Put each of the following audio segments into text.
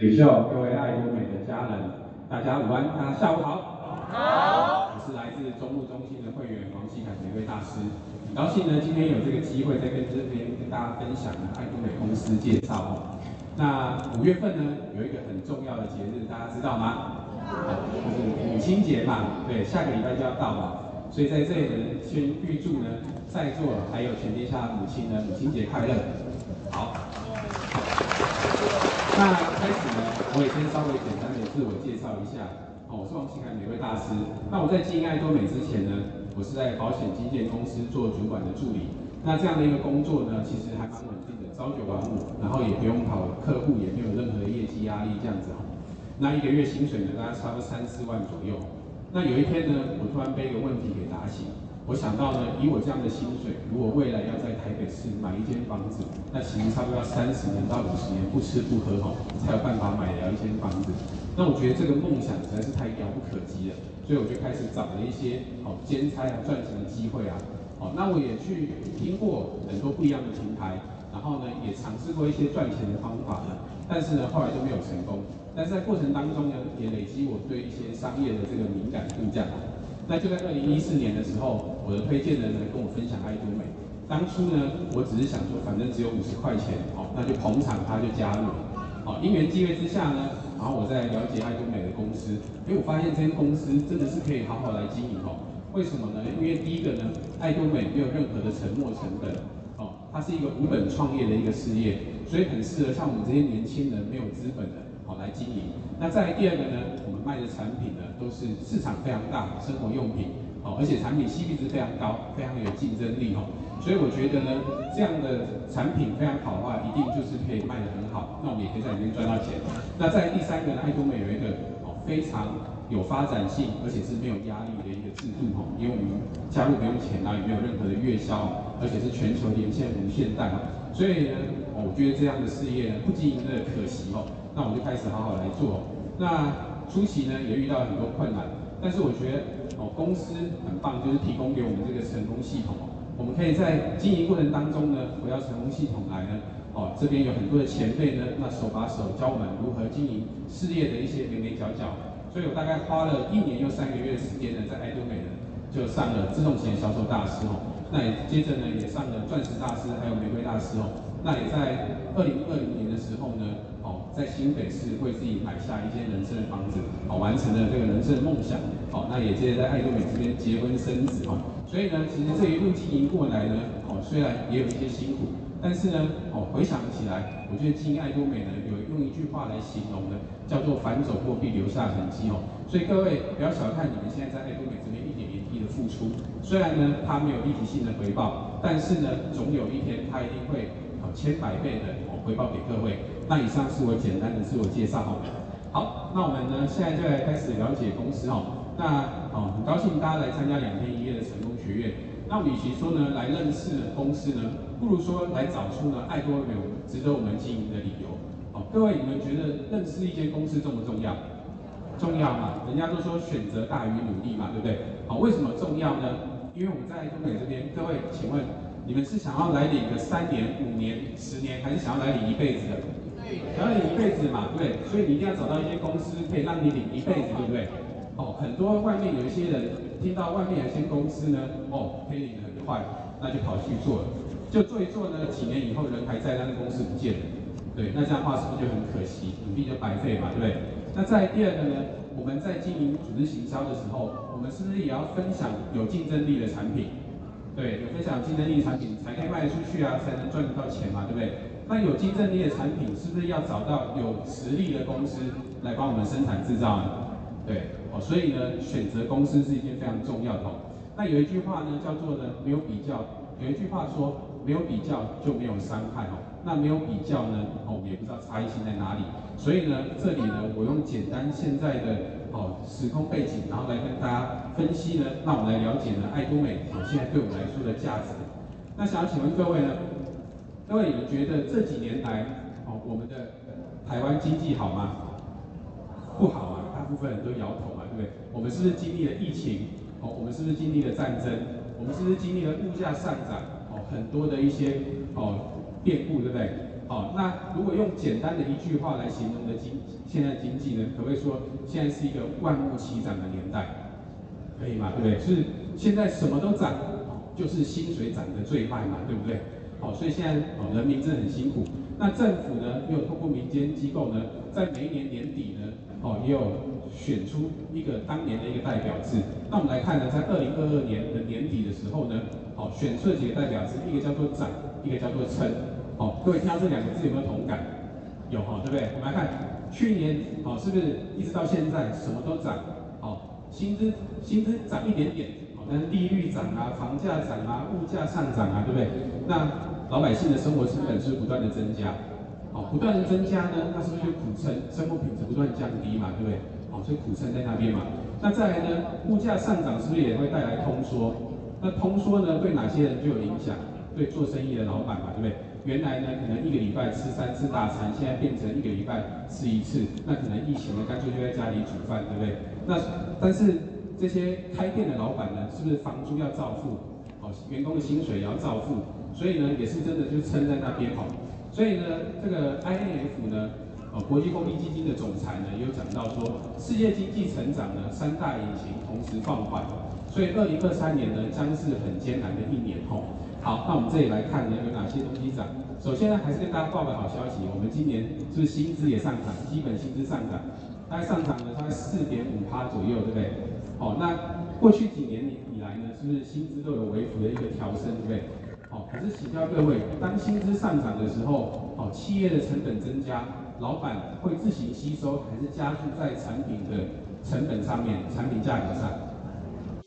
领袖，各位爱多美的家人，大家午安，大家下午好。好。我是来自中路中心的会员王希凯玫瑰大师，很高兴呢，今天有这个机会在跟这边跟大家分享爱多美公司介绍哦。那五月份呢，有一个很重要的节日，大家知道吗？就是母亲节嘛，对，下个礼拜就要到了，所以在这里呢，先预祝呢，在座还有全天下母亲呢，母亲节快乐。好。那开始呢，我也先稍微简单的自我介绍一下。哦，我是王希凯玫瑰大师。那我在经营爱多美之前呢，我是在保险经纪公司做主管的助理。那这样的一个工作呢，其实还蛮稳定的，朝九晚五，然后也不用跑客户，也没有任何业绩压力这样子。那一个月薪水呢，大概差不多三四万左右。那有一天呢，我突然被一个问题给打醒。我想到呢，以我这样的薪水，如果未来要在台北市买一间房子，那其实差不多要三十年到五十年不吃不喝哈，才有办法买了一间房子。那我觉得这个梦想实在是太遥不可及了，所以我就开始找了一些好兼差啊赚钱的机会啊。好，那我也去听过很多不一样的平台，然后呢也尝试过一些赚钱的方法，但是呢后来都没有成功。但是在过程当中呢，也累积我对一些商业的这个敏感度这样。那就在二零一四年的时候，我的推荐人呢跟我分享爱多美。当初呢，我只是想说，反正只有五十块钱，哦，那就捧场他，就加入了。好，因缘际会之下呢，然后我在了解爱多美的公司，因为我发现这间公司真的是可以好好来经营哦。为什么呢？因为第一个呢，爱多美没有任何的沉没成本，哦，它是一个无本创业的一个事业，所以很适合像我们这些年轻人没有资本的。来经营。那再第二个呢，我们卖的产品呢，都是市场非常大，生活用品，哦，而且产品 CP 值非常高，非常有竞争力哦。所以我觉得呢，这样的产品非常好的话，一定就是可以卖得很好。那我们也可以在里面赚到钱。那在第三个呢，爱多美有一个哦非常有发展性，而且是没有压力的一个制度哈，因为我们加入不用钱啊，也没有任何的月销，而且是全球连线无限带哈。所以呢，我觉得这样的事业呢，不经营的可惜哦。那我就开始好好来做。那初期呢，也遇到很多困难，但是我觉得哦，公司很棒，就是提供给我们这个成功系统哦。我们可以在经营过程当中呢，回到成功系统来呢，哦，这边有很多的前辈呢，那手把手教我们如何经营事业的一些眉眉角角。所以我大概花了一年又三个月的时间呢，在爱多美呢，就上了自动型销售大师哦。那也接着呢，也上了钻石大师，还有玫瑰大师哦。那也在二零二零年的时候呢。在新北市为自己买下一间人生的房子，好，完成了这个人生的梦想，好，那也接着在爱多美这边结婚生子，哈，所以呢，其实这一路经营过来呢，哦，虽然也有一些辛苦，但是呢，哦，回想起来，我觉得经营爱多美呢，有用一句话来形容的，叫做凡走过必留下痕迹，哦，所以各位不要小看你们现在在爱多美这边一点一滴的付出，虽然呢，它没有立即性的回报，但是呢，总有一天它一定会，好，千百倍的哦回报给各位。那以上是我简单的自我介绍哈。好，那我们呢现在就来开始了解公司哦。那哦，很高兴大家来参加两天一夜的成功学院。那与其说呢来认识公司呢，不如说来找出呢爱多美值得我们经营的理由。好，各位你们觉得认识一间公司重不重要？重要嘛？人家都说选择大于努力嘛，对不对？好，为什么重要呢？因为我们在东北这边，各位请问你们是想要来领个三年、五年、十年，还是想要来领一辈子的？想要领一辈子嘛，对不对？所以你一定要找到一间公司可以让你领一辈子，对不对？哦，很多外面有一些人听到外面有一些公司呢，哦，可以领得很快，那就跑去做了，就做一做呢，几年以后人还在，但是公司不见了，对，那这样的话是不是就很可惜，努力就白费嘛，对不对？那再第二个呢，我们在经营组织行销的时候，我们是不是也要分享有竞争力的产品？对，有分享竞争力的产品才可以卖得出去啊，才能赚得到钱嘛，对不对？那有竞争力的产品，是不是要找到有实力的公司来帮我们生产制造呢？对，哦，所以呢，选择公司是一件非常重要的哦。那有一句话呢，叫做呢，没有比较。有一句话说，没有比较就没有伤害哦。那没有比较呢，哦，我们也不知道差异性在哪里。所以呢，这里呢，我用简单现在的哦时空背景，然后来跟大家分析呢，让我们来了解呢，爱多美哦现在对我们来说的价值。那想要请问各位呢？各位，你们觉得这几年来，哦，我们的台湾经济好吗？不好啊，大部分人都摇头嘛，对不对？我们是不是经历了疫情？哦，我们是不是经历了战争？我们是不是经历了物价上涨？哦，很多的一些哦变故，对不对？好，那如果用简单的一句话来形容的经现在经济呢，可不可以说现在是一个万物齐涨的年代？可以吗？对不对？是现在什么都涨，就是薪水涨得最快嘛，对不对？好，所以现在哦，人民真的很辛苦。那政府呢，又透过民间机构呢，在每一年年底呢，哦，也有选出一个当年的一个代表字。那我们来看呢，在二零二二年的年底的时候呢，哦，选出了几个代表字，一个叫做涨，一个叫做撑。哦，各位听到这两个字有没有同感？有哈，对不对？我们来看去年，哦，是不是一直到现在什么都涨？哦，薪资薪资涨一点点，哦，但是利率涨啊，房价涨啊，物价上涨啊，对不对？那老百姓的生活成本是不断的增加，好，不断的增加呢，那是不是就苦撑？生活品质不断降低嘛，对不对？好，所以苦撑在那边嘛。那再来呢，物价上涨是不是也会带来通缩？那通缩呢，对哪些人就有影响？对做生意的老板嘛，对不对？原来呢，可能一个礼拜吃三次大餐，现在变成一个礼拜吃一次，那可能疫情呢，干脆就在家里煮饭，对不对？那但是这些开店的老板呢，是不是房租要照付？好，员工的薪水也要照付？所以呢，也是真的就撑在那边哈。所以呢，这个 IMF 呢，呃，国际货币基金的总裁呢，也有讲到说，世界经济成长呢，三大引擎同时放缓，所以二零二三年呢，将是很艰难的一年哈。好，那我们这里来看呢，有哪些东西涨？首先呢，还是跟大家报个好消息，我们今年是不是薪资也上涨，基本薪资上涨，大概上涨了大概四点五趴左右，对不对？好，那过去几年以来呢，是不是薪资都有微幅的一个调升，对不对？好，可是请教各位，当薪资上涨的时候，好，企业的成本增加，老板会自行吸收，还是加注在产品的成本上面，产品价格上？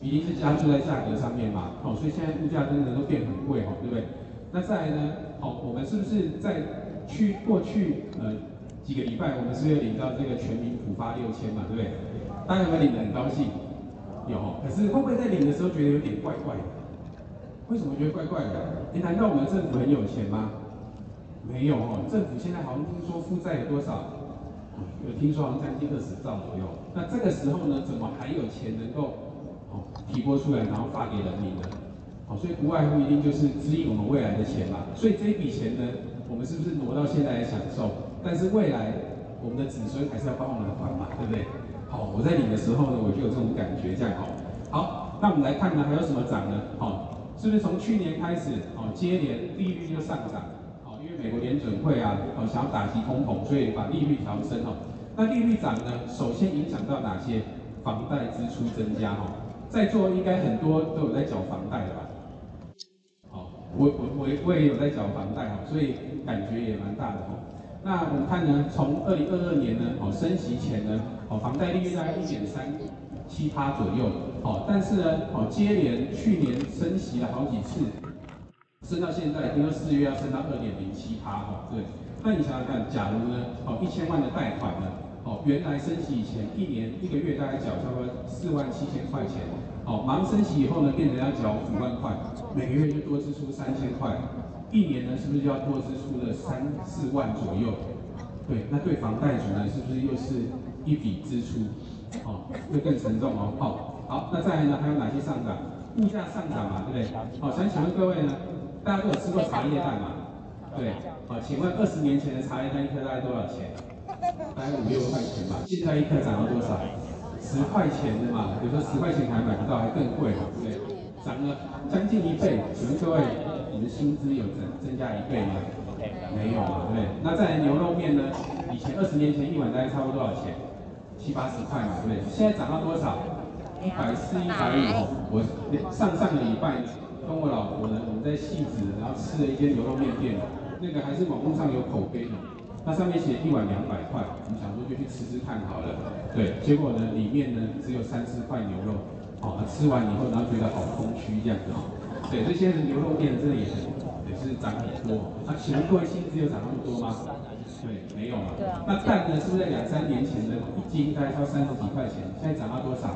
一定是加注在价格上面嘛？好，所以现在物价真的都变很贵，哈，对不对？那再来呢？好，我们是不是在去过去呃几个礼拜，我们是不是领到这个全民普发六千嘛？对不对？大家有没有领得很高兴？有，可是会不会在领的时候觉得有点怪怪的？为什么觉得怪怪的？哎，难道我们政府很有钱吗？没有哦，政府现在好像听说负债有多少？有听说好像将近二十兆左右。那这个时候呢，怎么还有钱能够哦提拨出来，然后发给人民呢？好，所以不外乎一定就是指引我们未来的钱嘛。所以这一笔钱呢，我们是不是挪到现在来享受？但是未来我们的子孙还是要帮我们还嘛，对不对？好，我在领的时候呢，我就有这种感觉，这样好。好，那我们来看呢，还有什么涨呢？好。是不是从去年开始，哦，接连利率就上涨，哦，因为美国联准会啊，哦，想要打击通膨，所以把利率调升，哦，那利率涨呢，首先影响到哪些？房贷支出增加，哈，在座应该很多都有在缴房贷的吧？好，我我我我也有在缴房贷，哈，所以感觉也蛮大的，哈。那我们看呢，从二零二二年呢，哦，升息前呢，哦，房贷利率大概一点三。七趴左右，好，但是呢，好，接连去年升息了好几次，升到现在，听说四月要升到二点零七趴，哈，对。那你想想看，假如呢，好，一千万的贷款呢，好，原来升息以前一年一个月大概缴差不多四万七千块钱，好，马上升息以后呢，变成要缴五万块，每个月就多支出三千块，一年呢，是不是就要多支出了三四万左右？对，那对房贷族呢，是不是又是一笔支出？哦，会更沉重哦。好，好，那再来呢？还有哪些上涨？物价上涨嘛，对不对？好，想请问各位呢，大家都有吃过茶叶蛋嘛？对。好，请问二十年前的茶叶蛋一颗大概多少钱？大概五六块钱吧。现在一颗涨到多少？十块钱的嘛。比如说十块钱还买不到，还更贵，对不对？涨了将近一倍。请问各位，你的薪资有增增加一倍吗？没有嘛，对不对？那再来牛肉面呢？以前二十年前一碗大概差不多多少钱？七八十块嘛，对不对？现在涨到多少？一百四、一百五。我上上个礼拜跟我老婆呢，我们在汐止，然后吃了一间牛肉面店，那个还是网络上有口碑的，那上面写一碗两百块，我们想说就去吃吃看好了。对，结果呢，里面呢只有三四块牛肉，哦，吃完以后然后觉得好空虚这样子。对，这些牛肉面真的也也是涨很多。那请问各位薪资有涨那么多吗？对，没有嘛。对啊。那蛋呢？是不是在两三年前的一斤大概要三十几块钱，现在涨到多少？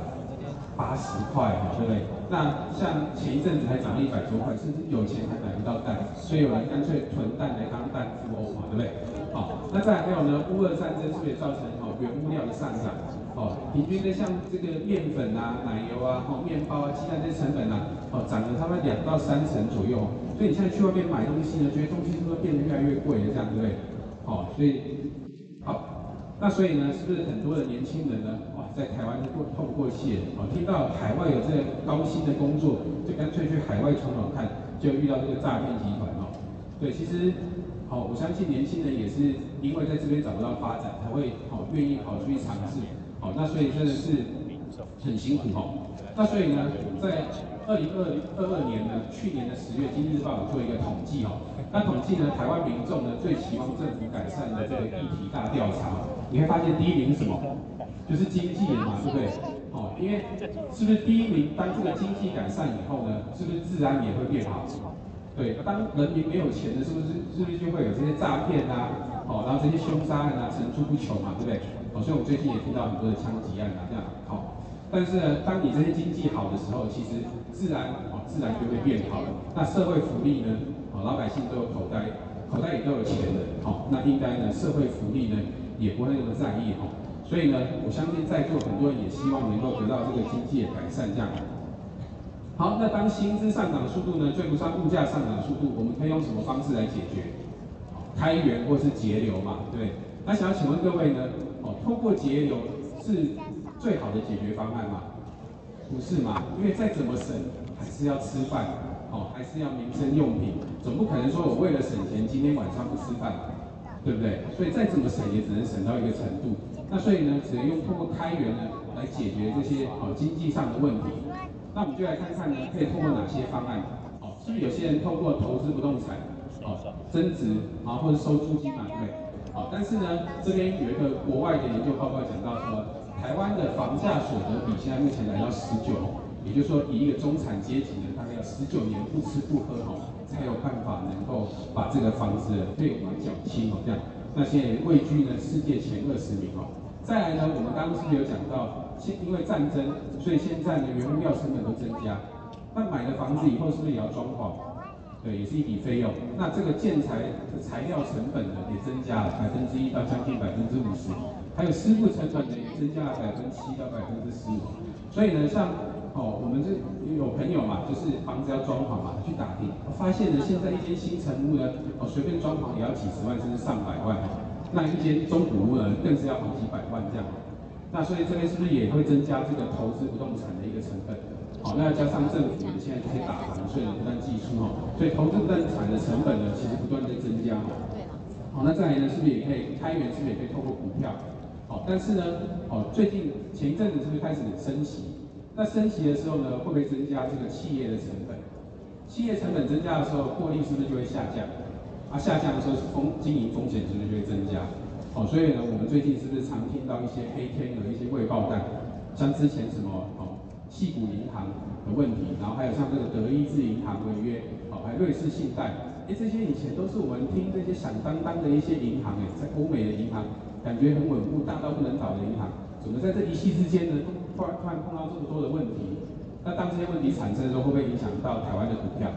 八十块，对不对？那像前一阵子还涨了一百多块，甚至有钱还买不到蛋，所以有人干脆囤蛋来当蛋富翁嘛，对不对？好，那再来还有呢？乌俄战争是不是也造成哦原物料的上涨？哦，平均的像这个面粉啊、奶油啊、哦面包啊、鸡蛋这些成本啊，哦涨了差不多两到三成左右。所以你现在去外面买东西呢，觉得东西是不是变得越来越贵了？这样对不对？哦，所以好，那所以呢，是不是很多的年轻人呢，哇，在台湾过透不过气哦，听到海外有这个高薪的工作，就干脆去海外闯闯看，就遇到这个诈骗集团哦。对，其实。好，我相信年轻人也是因为在这边找不到发展，才会好愿意跑出去尝试。好，那所以真的是很辛苦哈。那所以呢，在二零二二二年呢，去年的十月，《经济日报》有做一个统计哦。那统计呢，台湾民众呢最期望政府改善的这个议题大调查，你会发现第一名是什么？就是经济嘛，对不对？好，因为是不是第一名？当这个经济改善以后呢，是不是治安也会变好？对，当人民没有钱了，是不是是不是就会有这些诈骗啊？哦，然后这些凶杀案啊层出不穷嘛，对不对？哦，所以我们最近也听到很多的枪击案啊，这样好。但是呢，当你这些经济好的时候，其实自然哦，自然就会变好了。那社会福利呢？哦，老百姓都有口袋，口袋里都有钱的，好，那应该呢，社会福利呢也不会那么在意哈。所以呢，我相信在座很多人也希望能够得到这个经济的改善，这样。好，那当薪资上涨速度呢追不上物价上涨速度，我们可以用什么方式来解决？开源或是节流嘛，对？那想要请问各位呢？哦，透过节流是最好的解决方案吗？不是嘛？因为再怎么省，还是要吃饭，哦，还是要民生用品，总不可能说我为了省钱，今天晚上不吃饭，对不对？所以再怎么省，也只能省到一个程度。那所以呢，只能用通过开源呢来解决这些哦经济上的问题。那我们就来看看呢，可以通过哪些方案？哦，是不是有些人透过投资不动产，哦，增值啊，或者收租金嘛，对不对？哦，但是呢，这边有一个国外的研究报告讲到说，台湾的房价所得比现在目前来到十九，也就是说，以一个中产阶级呢，大概要十九年不吃不喝哈，才有办法能够把这个房子的费用来缴清哦，这样。那现在位居呢世界前二十名哦。再来呢，我们刚刚是不是有讲到，现因为战争，所以现在呢原物料成本都增加。那买了房子以后，是不是也要装潢？对，也是一笔费用。那这个建材的材料成本呢也增加了百分之一到将近百分之五十，还有师傅成本呢也增加了百分之七到百分之十五。所以呢，像哦，我们这有朋友嘛，就是房子要装潢嘛，去打听，发现呢现在一间新成屋呢，哦随便装潢也要几十万甚至上百万。那一间中古屋呢，更是要好几百万这样。那所以这边是不是也会增加这个投资不动产的一个成本？好，那要加上政府现在这些打房税的不断计出哦，所以投资不动产的成本呢，其实不断在增加哈。好，那再来呢，是不是也可以开源？是不是也可以透过股票？好，但是呢，哦，最近前一阵子是不是开始升息？那升息的时候呢，会不会增加这个企业的成本？企业成本增加的时候，获利是不是就会下降？啊，下降的时候是风经营风险是不是就会增加？哦，所以呢，我们最近是不是常听到一些黑天鹅一些未爆弹，像之前什么哦，矽谷银行的问题，然后还有像这个德意志银行违约，哦，还有瑞士信贷，哎，这些以前都是我们听这些响当当的一些银行，哎，在欧美的银行感觉很稳固，大到不能倒的银行，怎么在这一夕之间呢，突然突然碰到这么多的问题？那当这些问题产生的时候，会不会影响到台湾的股票？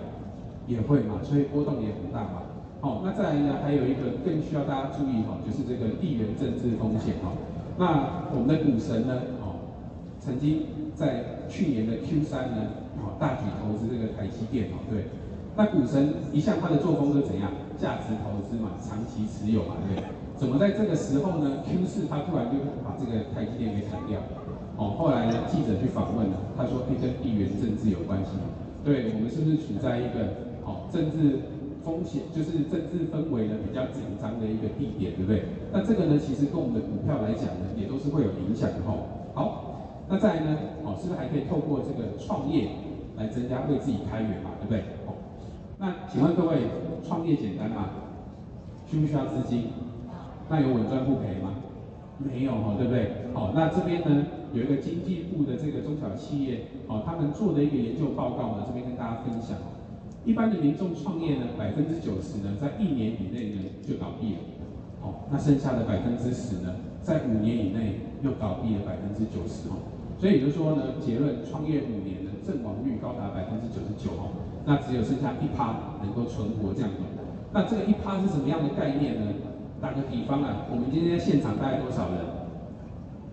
也会嘛，所以波动也很大嘛。好、哦，那再来呢，还有一个更需要大家注意哈、哦，就是这个地缘政治风险哈、哦。那我们的股神呢，哦，曾经在去年的 Q 三呢，哦，大举投资这个台积电哦，对。那股神一向他的作风是怎样？价值投资嘛，长期持有嘛，对。怎么在这个时候呢？Q 四他突然就把这个台积电给砍掉？哦，后来呢，记者去访问了，他说可以跟地缘政治有关系。对，我们是不是处在一个哦政治？风险就是政治氛围呢比较紧张的一个地点，对不对？那这个呢，其实跟我们的股票来讲呢，也都是会有影响的哈。好，那再来呢，哦，是不是还可以透过这个创业来增加为自己开源嘛，对不对？那请问各位，创业简单吗？需不需要资金？那有稳赚不赔吗？没有哈，对不对？好，那这边呢有一个经济部的这个中小企业，哦，他们做的一个研究报告呢，这边跟大家分享。一般的民众创业呢，百分之九十呢，在一年以内呢就倒闭了，哦，那剩下的百分之十呢，在五年以内又倒闭了百分之九十哦，所以也就是说呢，结论创业五年呢，阵亡率高达百分之九十九哦，那只有剩下一趴能够存活这样子。那这个一趴是什么样的概念呢？打个比方啊，我们今天在现场大概多少人？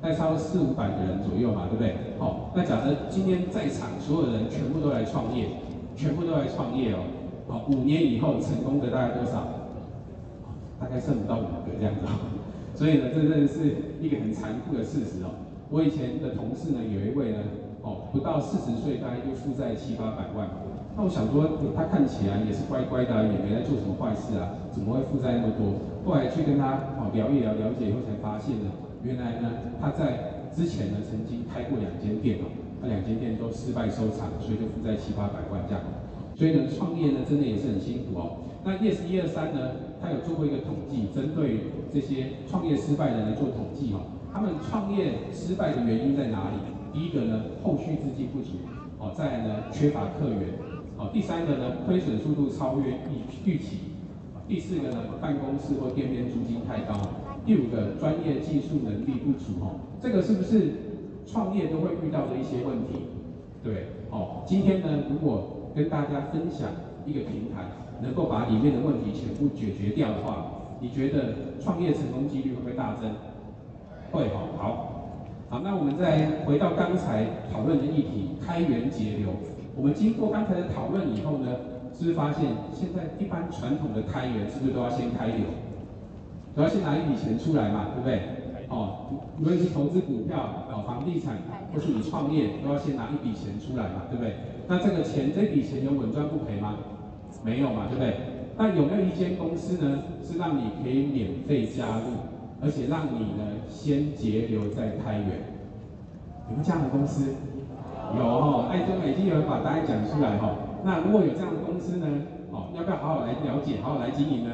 大概差不多四五百个人左右嘛，对不对？好，那假设今天在场所有人全部都来创业，全部都来创业哦，好，五年以后成功的大概多少？大概剩不到五个这样子。所以呢，这真的是一个很残酷的事实哦。我以前的同事呢，有一位呢，哦，不到四十岁，大概就负债七八百万。那我想说，他看起来也是乖乖的，也没在做什么坏事啊，怎么会负债那么多？后来去跟他哦聊一聊，了解以后才发现呢，原来呢，他在之前呢曾经开过两间店哦，那两间店都失败收场，所以就负债七八百万这样。所以呢，创业呢，真的也是很辛苦哦。那 Yes 一二三呢，他有做过一个统计，针对这些创业失败的人来做统计哦，他们创业失败的原因在哪里？第一个呢，后续资金不足，哦，再呢，缺乏客源，哦，第三个呢，亏损速度超越预预期，第四个呢，办公室或店面租金太高，第五个，专业技术能力不足，哦，这个是不是创业都会遇到的一些问题？对，哦，今天呢，如果跟大家分享一个平台。能够把里面的问题全部解决掉的话，你觉得创业成功几率会大增？会哈，好，好，那我们再回到刚才讨论的议题，开源节流。我们经过刚才的讨论以后呢，是不是发现现在一般传统的开源是不是都要先开流，都要先拿一笔钱出来嘛，对不对？哦，无论是投资股票、搞房地产，或是你创业，都要先拿一笔钱出来嘛，对不对？那这个钱，这笔钱有稳赚不赔吗？没有嘛，对不对？那有没有一间公司呢，是让你可以免费加入，而且让你呢先截留在开源？有没有这样的公司？有哈，爱多美已经有人把答案讲出来哈。那如果有这样的公司呢，哦，要不要好好来了解，好好来经营呢？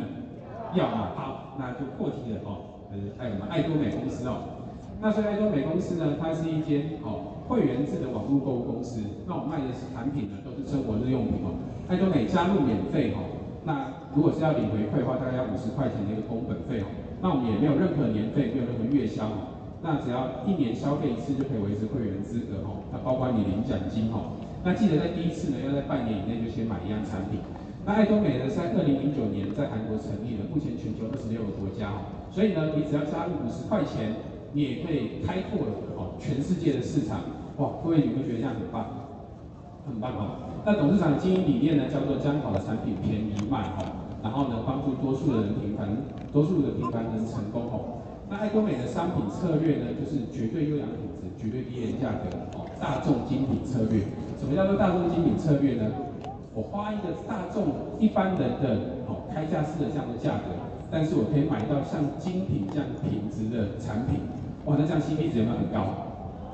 要啊，好，那就破题了哦。呃，爱什么？爱多美公司哦。那所以爱多美公司呢，它是一间哦会员制的网络购物公司。那我卖的是产品呢，都是生活日用品哦。爱多美加入免费哈，那如果是要领回馈的话，大概要五十块钱的一个工本费哦。那我们也没有任何年费，没有任何月销，那只要一年消费一次就可以维持会员资格哦。那包括你领奖金哦。那记得在第一次呢，要在半年以内就先买一样产品。那爱多美呢，在二零零九年在韩国成立了，目前全球二十六个国家哦。所以呢，你只要加入五十块钱，你也可以开拓哦全世界的市场。哇，各位有没有觉得这样很棒？很棒哦。那董事长的经营理念呢，叫做将好的产品便宜卖哦，然后呢，帮助多数的人平凡，多数的平凡人成功哦。那爱多美的商品策略呢，就是绝对优良品质，绝对低廉价格哦，大众精品策略。什么叫做大众精品策略呢？我花一个大众一般人的哦开价式的这样的价格，但是我可以买到像精品这样品质的产品，哇，那这样 CP 值有没有很高？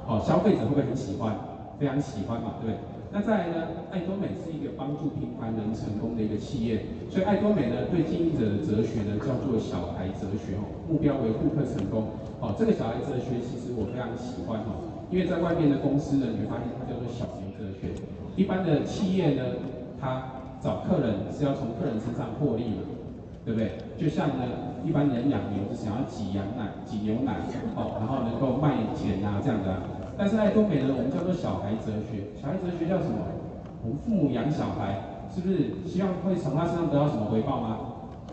哦，消费者会不会很喜欢？非常喜欢嘛，对不对？那再来呢，爱多美是一个帮助平凡人成功的一个企业，所以爱多美呢对经营者的哲学呢叫做小孩哲学哦，目标为顾客成功哦，这个小孩哲学其实我非常喜欢哦，因为在外面的公司呢，你会发现它叫做小牛哲学，一般的企业呢，它找客人是要从客人身上获利嘛，对不对？就像呢，一般人养牛是想要挤羊奶、挤牛奶哦，然后能够卖钱啊这样的。但是在东北呢，我们叫做小孩哲学。小孩哲学叫什么？我父母养小孩，是不是希望会从他身上得到什么回报吗？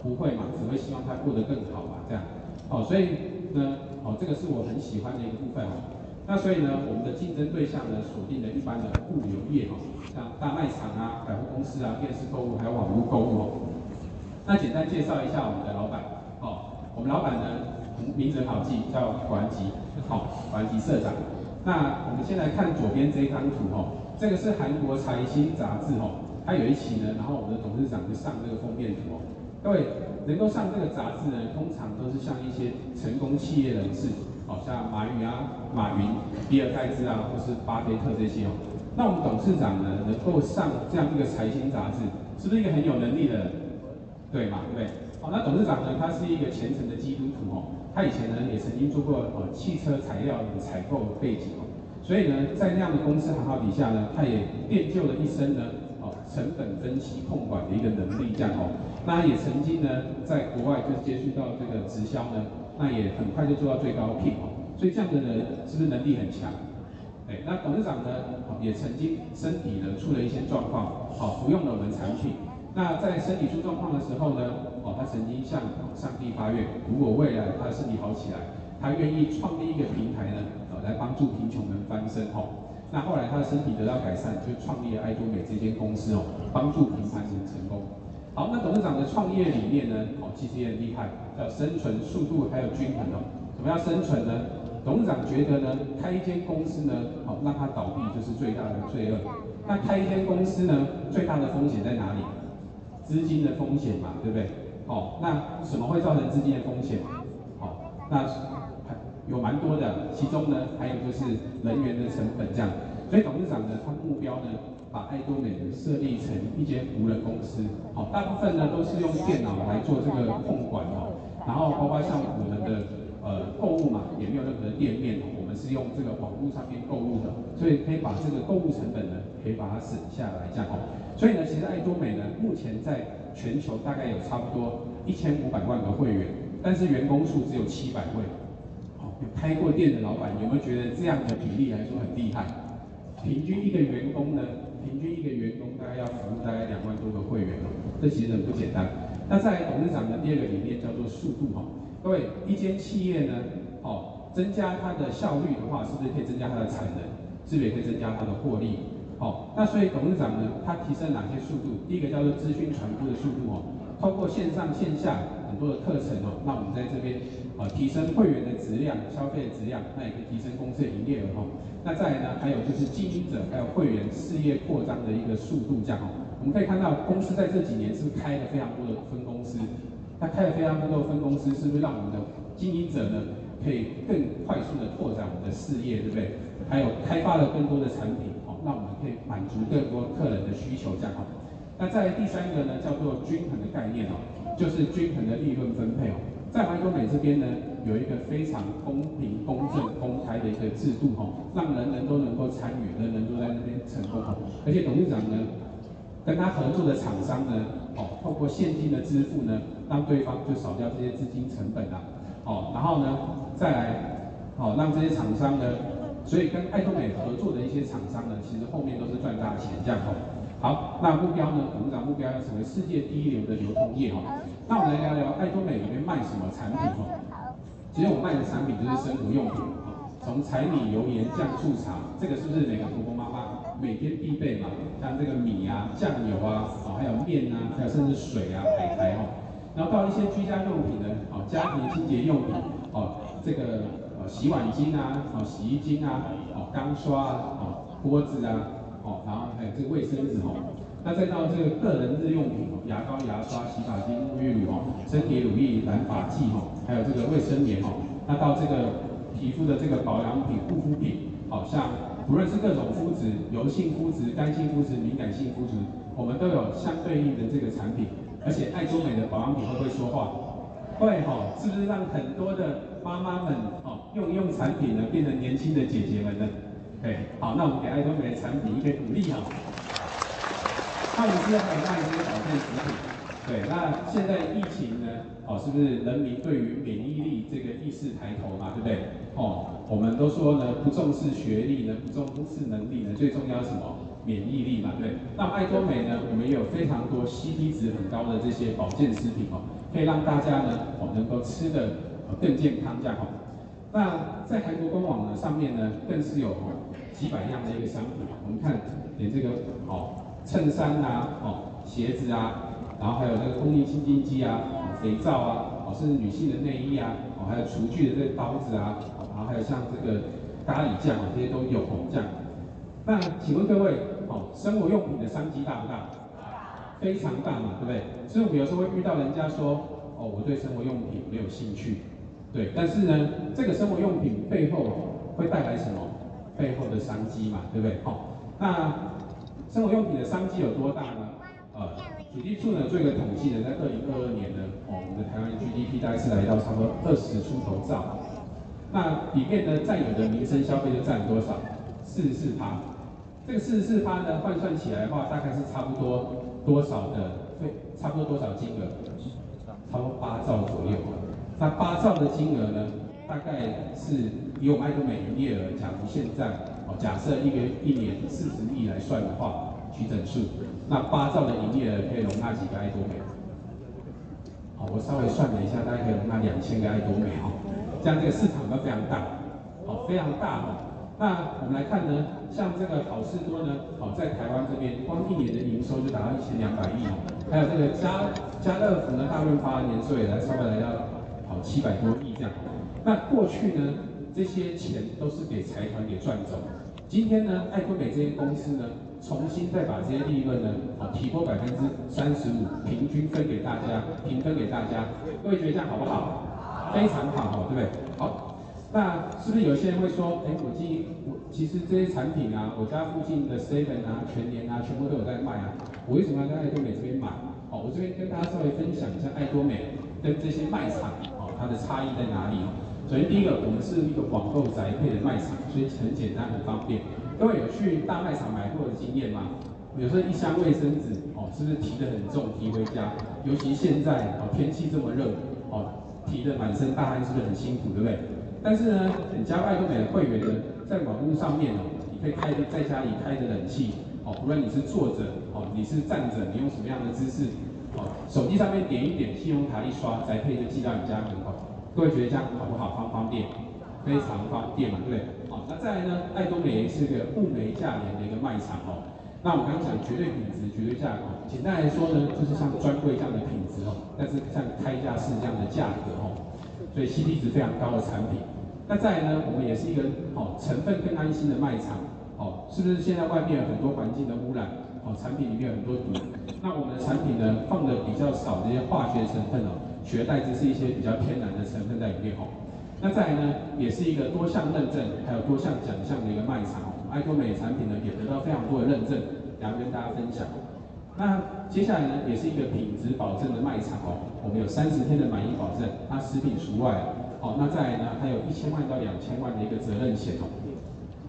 不会嘛，只会希望他过得更好嘛，这样。哦，所以呢，哦，这个是我很喜欢的一个部分哦。那所以呢，我们的竞争对象呢，锁定了一般的物流业哦，像大卖场啊、百货公司啊、电视购物还有网络购物哦。那简单介绍一下我们的老板。我们老板呢，名字很好记，叫管吉。好，管吉社长。那我们先来看左边这一张图哦，这个是韩国财新杂志哦，它有一期呢，然后我们的董事长就上这个封面图哦。各位能够上这个杂志呢，通常都是像一些成功企业人士，哦，像马云啊、马云、比尔盖茨啊，或是巴菲特这些哦。那我们董事长呢，能够上这样一个财新杂志，是不是一个很有能力的人？对嘛，对不对？那董事长呢，他是一个虔诚的基督徒哦。他以前呢也曾经做过呃汽车材料的采购背景哦，所以呢在那样的公司行号底下呢，他也练就了一身呢哦成本分析控管的一个能力这样哦，那也曾经呢在国外就接触到这个直销呢，那也很快就做到最高聘哦，所以这样的人是不是能力很强？哎，那董事长呢也曾经身体呢出了一些状况，好服用了我们产品。那在身体出状况的时候呢，哦，他曾经向上帝发愿，如果未来他的身体好起来，他愿意创立一个平台呢，呃，来帮助贫穷人翻身哦。那后来他的身体得到改善，就创立了爱多美这间公司哦，帮助平凡人成功。好，那董事长的创业理念呢，哦，其实也很厉害，叫生存、速度还有均衡哦。什么叫生存呢？董事长觉得呢，开一间公司呢，好，让它倒闭就是最大的罪恶。那开一间公司呢，最大的风险在哪里？资金的风险嘛，对不对？哦，那什么会造成资金的风险？好，那有蛮多的，其中呢，还有就是人员的成本这样。所以董事长呢，他目标呢，把爱多美设立成一间无人公司。好，大部分呢都是用电脑来做这个控管哦，然后包括像我们的。呃，购物嘛，也没有任何的店面，我们是用这个网络上面购物的，所以可以把这个购物成本呢，可以把它省下来，这样哦。所以呢，其实爱多美呢，目前在全球大概有差不多一千五百万个会员，但是员工数只有七百位。好，有开过店的老板有没有觉得这样的比例来说很厉害？平均一个员工呢，平均一个员工大概要服务大概两万多个会员哦，这其实很不简单。那在董事长的第二个理念叫做速度哈。各位，一间企业呢，哦，增加它的效率的话，是不是可以增加它的产能？是不是也可以增加它的获利？好，那所以董事长呢，他提升哪些速度？第一个叫做资讯传播的速度哦，通过线上线下很多的课程哦，那我们在这边啊提升会员的质量、消费的质量，那也可以提升公司的营业额哈。那再来呢，还有就是经营者还有会员事业扩张的一个速度这样哦。我们可以看到公司在这几年是开了非常多的分公司。他开了非常多的分公司，是不是让我们的经营者呢，可以更快速的拓展我们的事业，对不对？还有开发了更多的产品，哦，让我们可以满足更多客人的需求，这样哈。那在第三个呢，叫做均衡的概念哦，就是均衡的利润分配哦。在爱多美这边呢，有一个非常公平、公正、公开的一个制度哈，让人人都能够参与，人人都在那边成功哈。而且董事长呢，跟他合作的厂商呢，哦，透过现金的支付呢。让对方就少掉这些资金成本啊，哦，然后呢，再来，哦，让这些厂商呢，所以跟爱多美合作的一些厂商呢，其实后面都是赚大钱这样哦。好，那目标呢，董事长目标要成为世界第一流的流通业哈。那我们来聊聊爱多美里面卖什么产品哦。其实我卖的产品就是生活用品哦，从柴米油盐酱醋茶，这个是不是每个婆婆妈妈每天必备嘛？像这个米啊、酱油啊，哦，还有面啊，还有甚至水啊、海苔哦。然后到一些居家用品呢，哦，家庭清洁用品，哦，这个洗碗巾啊，哦，洗衣精啊，哦，钢刷啊，哦，锅子啊，哦，然后还有这个卫生纸哦，那再到这个个人日用品，牙膏、牙刷、洗发精、沐浴乳哦，身体乳液、染发剂哦，还有这个卫生棉哦，那到这个皮肤的这个保养品、护肤品，好像不论是各种肤质，油性肤质、干性肤质、敏感性肤质，我们都有相对应的这个产品。而且爱多美的保养品会不会说话？会哈，是不是让很多的妈妈们哦用用产品呢，变成年轻的姐姐们呢？对，好，那我们给爱多美的产品一个鼓励哈。那我们现在还卖一些保健食品，对，那现在疫情呢，哦，是不是人民对于免疫力这个意识抬头嘛，对不对？哦，我们都说呢，不重视学历呢，不重视能力呢，最重要是什么？免疫力嘛，对。那爱多美呢，我们也有非常多 CP 值很高的这些保健食品哦，可以让大家呢，哦，能够吃得更健康这样哦。那在韩国官网呢上面呢，更是有哦几百样的一个商品。我们看，连这个哦衬衫啊，哦鞋子啊，然后还有那个空气清净机啊，肥皂啊，哦甚至女性的内衣啊，哦还有厨具的这个刀子啊，然后还有像这个咖喱酱啊，这些都有哦这样。那请问各位？哦，生活用品的商机大不大？非常大嘛，对不对？所以我们有时候会遇到人家说，哦，我对生活用品没有兴趣，对。但是呢，这个生活用品背后会带来什么？背后的商机嘛，对不对？好、哦，那生活用品的商机有多大呢？呃，统计处呢做一个统计呢，在二零二二年呢，哦，我们的台湾 GDP 大概是来到差不多二十出头兆，那里面呢占有的民生消费就占多少？四十四趴。这个四十四趴呢，换算起来的话，大概是差不多多少的？对，差不多多少金额？差不多八兆左右。那八兆的金额呢，大概是以我们爱多美营业额，假如现在哦，假设一个一年四十亿来算的话，取整数，那八兆的营业额可以容纳几个爱多美？好，我稍微算了一下，大概可以容纳两千个爱多美哈。这样这个市场都非常大，好，非常大哈。那我们来看呢，像这个好事多呢，好，在台湾这边光一年的营收就达到一千两百亿哦，还有这个家家乐福呢，大润发年税来稍微来到好七百多亿这样。那过去呢，这些钱都是给财团给赚走，今天呢，爱多美这些公司呢，重新再把这些利润呢，好提拨百分之三十五，平均分给大家，平分给大家，各位觉得这样好不好？非常好，对不对？好，那是不是有些人会说，哎，我今我其实这些产品啊，我家附近的 Seven 啊、全联啊，全部都有在卖啊，我为什么要在爱多美这边买？好，我这边跟大家稍微分享一下爱多美跟这些卖场，它的差异在哪里？首先，第一个，我们是一个网购宅配的卖场，所以很简单很方便。各位有去大卖场买货的经验吗？有时候一箱卫生纸哦，是不是提得很重，提回家？尤其现在哦，天气这么热哦，提得满身大汗，是不是很辛苦，对不对？但是呢，你加爱多美的会员呢，在网络上面哦，你可以开在家里开着冷气哦，无论你是坐着哦，你是站着，你用什么样的姿势哦，手机上面点一点，信用卡一刷，宅配就寄到你家门口。各位觉得这样好不好？方不方便？非常方便嘛，对不对？好，那再来呢？爱多美也是个物美价廉的一个卖场哦。那我刚刚讲绝对品质、绝对价格，简单来说呢，就是像专柜这样的品质哦，但是像开架式这样的价格哦，所以 CP 值非常高的产品。那再来呢？我们也是一个哦成分更安心的卖场哦，是不是？现在外面有很多环境的污染哦，产品里面有很多毒，那我们的产品呢，放的比较少这些化学成分哦。取代之是一些比较天然的成分在里面哦。那再来呢，也是一个多项认证，还有多项奖项的一个卖场哦。爱多美产品呢，也得到非常多的认证，然后跟大家分享。那接下来呢，也是一个品质保证的卖场哦。我们有三十天的满意保证，那食品除外哦。那再来呢，还有一千万到两千万的一个责任险哦。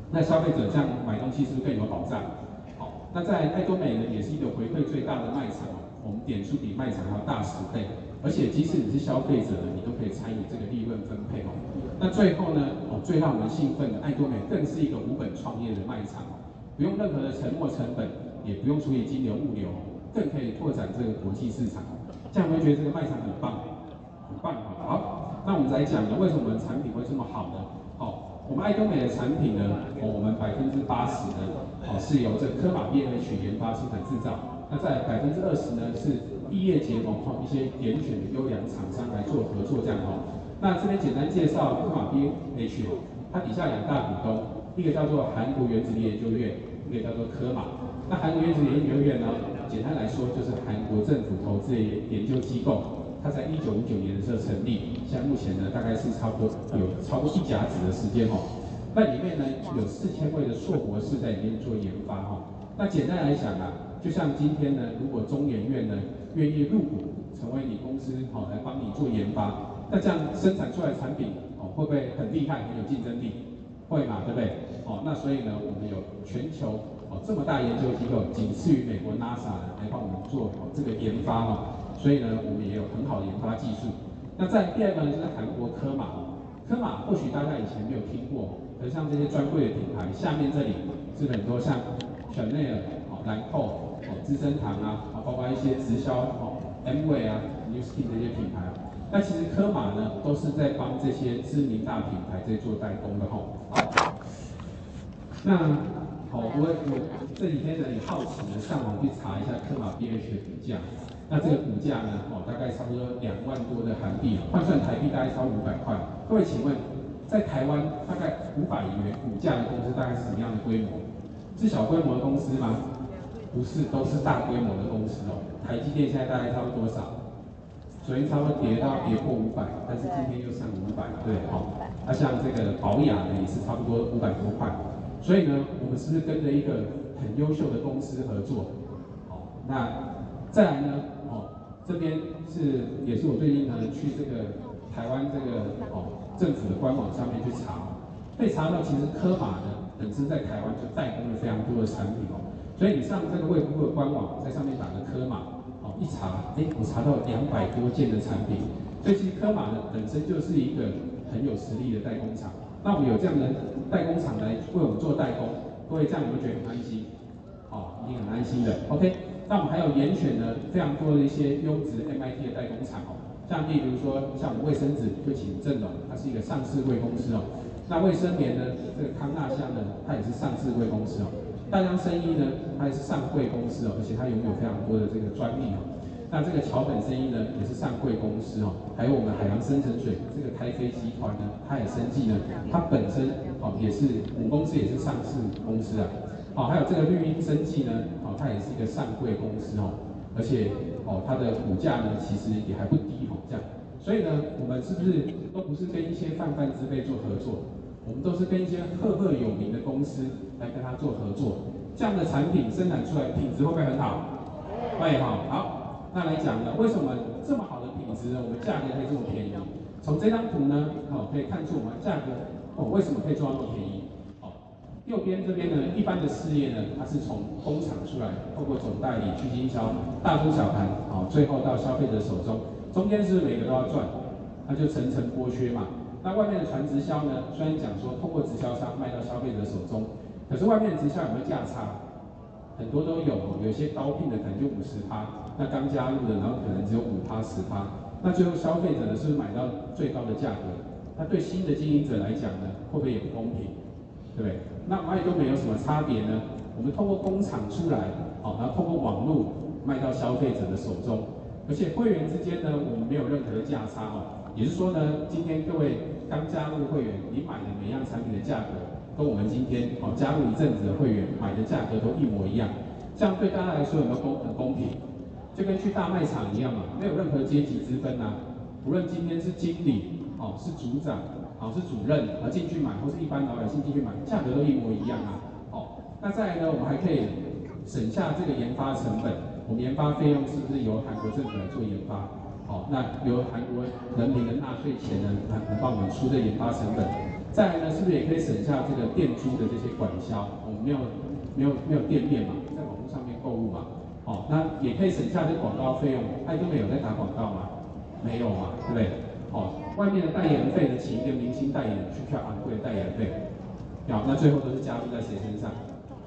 那消费者这样买东西是不是更有保障？那在爱多美呢，也是一个回馈最大的卖场哦。我们点数比卖场还要大十倍。而且即使你是消费者呢，你都可以参与这个利润分配哦。那最后呢，哦，最让我们兴奋的爱多美更是一个无本创业的卖场哦，不用任何的沉没成本，也不用处理金流物流，更可以拓展这个国际市场。这样我们觉得这个卖场很棒，很棒哈。好，那我们来讲呢，为什么我们产品会这么好呢？我们爱多美的产品呢，哦，我们百分之八十呢，哦，是由这科玛 B&H 研发、生产、制造。那在百分之二十呢，是异业结盟哈，一些严选的优良厂商来做合作这样哈。那这边简单介绍科玛 B&H，它底下两大股东，一个叫做韩国原子力研究院，一个叫做科玛。那韩国原子力研究院呢，简单来说就是韩国政府投资的研究机构，它在一九五九年的时候成立，现在目前呢大概是差不多有超过一甲子的时间哈。那里面呢有四千位的硕博士在里面做研发哈。那简单来讲啊。就像今天呢，如果中研院呢愿意入股成为你公司，好、哦、来帮你做研发，那这样生产出来的产品哦会不会很厉害，很有竞争力？会嘛，对不对？哦，那所以呢，我们有全球哦这么大研究机构，仅次于美国 NASA 来帮我们做哦这个研发哦，所以呢，我们也有很好的研发技术。那在第二个呢，就是韩国科玛，科玛或许大家以前没有听过，而像这些专柜的品牌，下面这里是很多像 Chanel 哦，兰蔻。哦，资生堂啊，啊，包括一些直销哦 M V 啊，New Skin 这些品牌，那其实科玛呢，都是在帮这些知名大品牌在做代工的吼。那好，我我这几天呢也好奇呢，上网去查一下科玛 B&H 的股价，那这个股价呢，哦，大概差不多两万多的韩币，换算台币大概超五百块。各位请问，在台湾大概五百元股价的公司，大概是什么样的规模？是小规模的公司吗？不是，都是大规模的公司哦。台积电现在大概差不多多少？昨天差不多跌到跌破五百，但是今天又上五百，对，好。那像这个宝雅呢，也是差不多五百多块。所以呢，我们是不是跟着一个很优秀的公司合作？好，那再来呢？这边是也是我最近呢去这个台湾这个哦政府的官网上面去查，被查到其实科玛呢本身在台湾就代工了非常多的产品哦。所以你上这个卫福部的官网，在上面打个科玛，哦，一查，哎，我查到两百多件的产品。所以其实科玛呢本身就是一个很有实力的代工厂。那我们有这样的代工厂来为我们做代工，各位这样有没有觉得很安心？哦，一定很安心的。OK，那我们还有严选的非常多的一些优质 MIT 的代工厂哦。像例如说，像我们卫生纸就请正隆，它是一个上市贵公司哦。那卫生棉呢，这个康纳香呢，它也是上市贵公司哦。大江生医呢，它也是上贵公司哦，而且它拥有非常多的这个专利哦。那这个桥本生意呢，也是上贵公司哦。还有我们海洋深层水这个开飞集团呢，它也生技呢，它本身哦也是母公司也是上市公司啊。好，还有这个绿茵生技呢，哦，它也是一个上柜公司哦，而且哦它的股价呢，其实也还不低哦，这样。所以呢，我们是不是都不是跟一些泛泛之辈做合作？我们都是跟一些赫赫有名的公司来跟他做合作，这样的产品生产出来品质会不会很好？会好。好，那来讲呢，为什么这么好的品质呢？我们价格可以这么便宜？从这张图呢，好可以看出我们价格哦为什么可以做到那么便宜？右边这边呢，一般的事业呢，它是从工厂出来，透过总代理去经销，大中小盘，好，最后到消费者手中，中间是每个都要赚，那就层层剥削嘛。那外面的传直销呢？虽然讲说通过直销商卖到消费者手中，可是外面的直销有没有价差？很多都有哦，有些高聘的可能就五十趴，那刚加入的然后可能只有五趴十趴，那最后消费者呢是不是买到最高的价格？那对新的经营者来讲呢，会不会也不公平？对不对？那卖都没有什么差别呢？我们通过工厂出来，好，然后通过网络卖到消费者的手中，而且会员之间呢，我们没有任何的价差哦。也是说呢，今天各位刚加入会员，你买的每样产品的价格，跟我们今天哦加入一阵子的会员买的价格都一模一样，这样对大家来说有没有公很公平？就跟去大卖场一样嘛，没有任何阶级之分呐、啊。无论今天是经理哦，是组长哦，是主任而进去买，或是一般老百姓进去买，价格都一模一样啊。哦，那再来呢，我们还可以省下这个研发成本，我们研发费用是不是由韩国政府来做研发？好，那由韩国人民的纳税钱呢，来来帮我们出这研发成本。再来呢，是不是也可以省下这个店租的这些管销？我们没有没有没有店面嘛，在网络上面购物嘛。好，那也可以省下这广告费用。爱多美有在打广告吗？没有嘛，对不对？好，外面的代言费呢，请一个明星代言去票昂贵的代言费。好，那最后都是加注在谁身上？